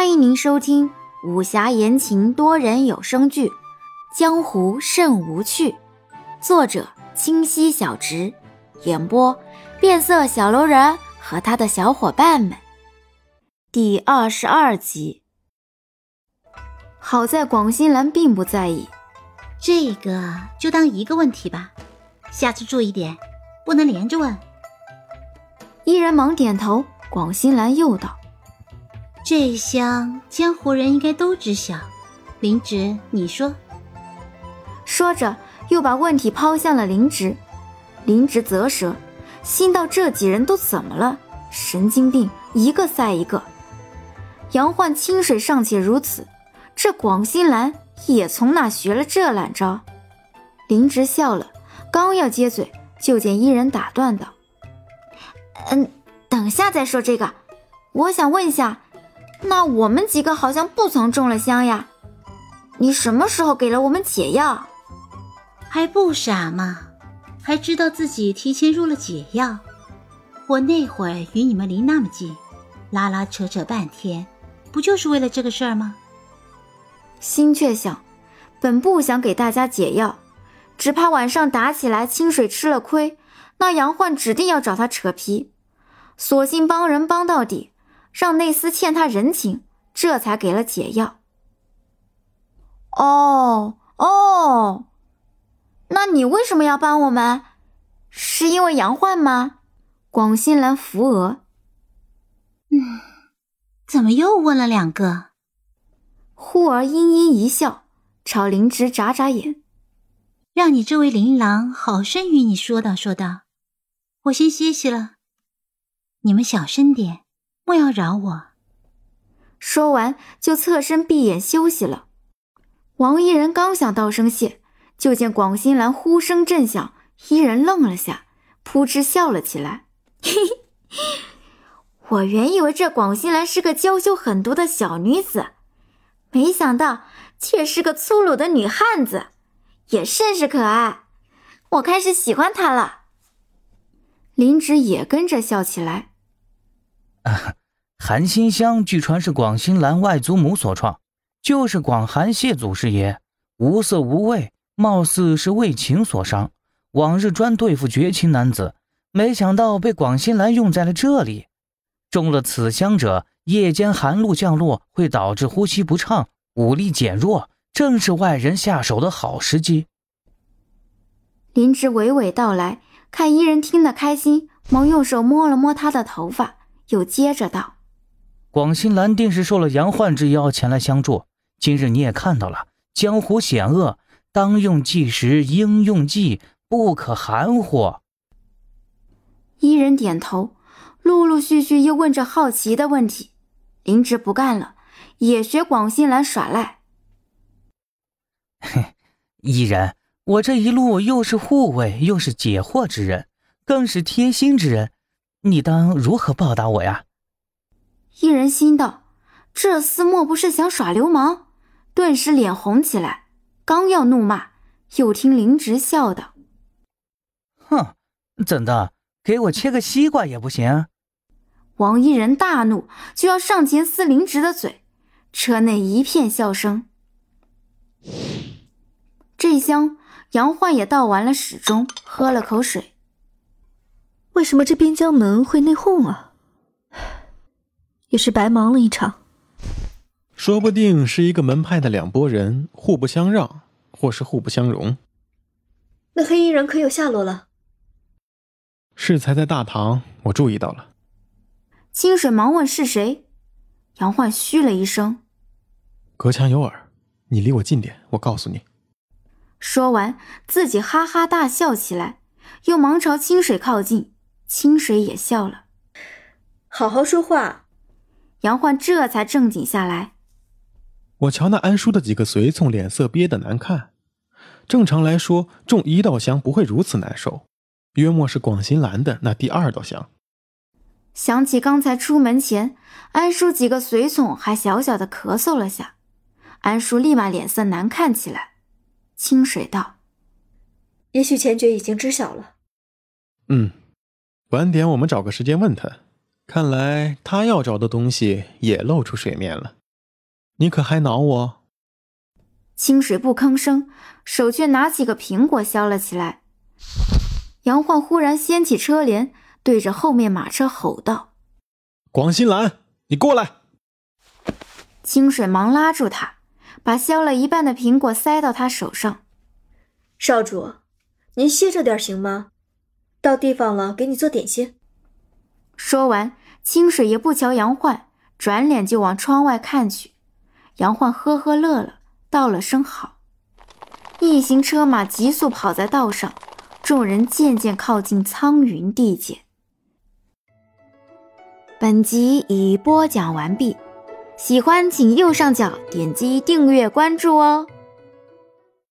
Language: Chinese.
欢迎您收听武侠言情多人有声剧《江湖甚无趣》，作者清溪小直，演播变色小楼人和他的小伙伴们。第二十二集。好在广新兰并不在意，这个就当一个问题吧，下次注意点，不能连着问。伊人忙点头，广新兰又道。这一厢江湖人应该都知晓，林植，你说。说着，又把问题抛向了林植。林植啧舌，心道这几人都怎么了？神经病，一个赛一个。杨焕、清水尚且如此，这广新兰也从哪学了这懒招？林植笑了，刚要接嘴，就见伊人打断道：“嗯，等下再说这个，我想问一下。”那我们几个好像不曾中了香呀？你什么时候给了我们解药？还不傻吗？还知道自己提前入了解药？我那会儿与你们离那么近，拉拉扯扯半天，不就是为了这个事儿吗？心却想，本不想给大家解药，只怕晚上打起来，清水吃了亏，那杨焕指定要找他扯皮，索性帮人帮到底。让内斯欠他人情，这才给了解药。哦哦，那你为什么要帮我们？是因为杨焕吗？广新兰扶额。嗯，怎么又问了两个？忽而阴阴一笑，朝林芝眨眨眼，让你这位琳琅好生与你说道说道。我先歇息了，你们小声点。莫要扰我。说完，就侧身闭眼休息了。王一人刚想道声谢，就见广新兰呼声震响，一人愣了下，扑哧笑了起来。嘿嘿，我原以为这广新兰是个娇羞狠毒的小女子，没想到却是个粗鲁的女汉子，也甚是可爱。我开始喜欢她了。林芷也跟着笑起来。啊，韩馨香据传是广兴兰外祖母所创，就是广寒谢祖师爷，无色无味，貌似是为情所伤，往日专对付绝情男子，没想到被广兴兰用在了这里。中了此香者，夜间寒露降落会导致呼吸不畅，武力减弱，正是外人下手的好时机。林芝娓娓道来，看伊人听得开心，忙用手摸了摸他的头发。又接着道：“广兴兰定是受了杨焕之邀前来相助。今日你也看到了，江湖险恶，当用计时应用计，不可含糊。”伊人点头，陆陆续续又问着好奇的问题。林芝不干了，也学广兴兰耍赖：“嘿，伊人，我这一路又是护卫，又是解惑之人，更是贴心之人。”你当如何报答我呀？一人心道：这厮莫不是想耍流氓？顿时脸红起来，刚要怒骂，又听林直笑道：“哼，怎的？给我切个西瓜也不行？”王一人大怒，就要上前撕林直的嘴。车内一片笑声。这厢杨焕也倒完了始终，喝了口水。为什么这边疆门会内讧啊？也是白忙了一场。说不定是一个门派的两拨人互不相让，或是互不相容。那黑衣人可有下落了？适才在大堂，我注意到了。清水忙问是谁？杨焕嘘了一声：“隔墙有耳，你离我近点，我告诉你。”说完，自己哈哈大笑起来，又忙朝清水靠近。清水也笑了，好好说话。杨焕这才正经下来。我瞧那安叔的几个随从脸色憋得难看，正常来说中一道香不会如此难受，约莫是广新兰的那第二道香。想起刚才出门前，安叔几个随从还小小的咳嗽了下，安叔立马脸色难看起来。清水道：“也许前爵已经知晓了。”嗯。晚点我们找个时间问他，看来他要找的东西也露出水面了。你可还恼我？清水不吭声，手却拿起个苹果削了起来。杨焕忽然掀起车帘，对着后面马车吼道：“广新兰，你过来！”清水忙拉住他，把削了一半的苹果塞到他手上。少主，您歇着点行吗？到地方了，给你做点心。说完，清水也不瞧杨焕，转脸就往窗外看去。杨焕呵呵乐了，道了声好。一行车马急速跑在道上，众人渐渐靠近苍云地界。本集已播讲完毕，喜欢请右上角点击订阅关注哦。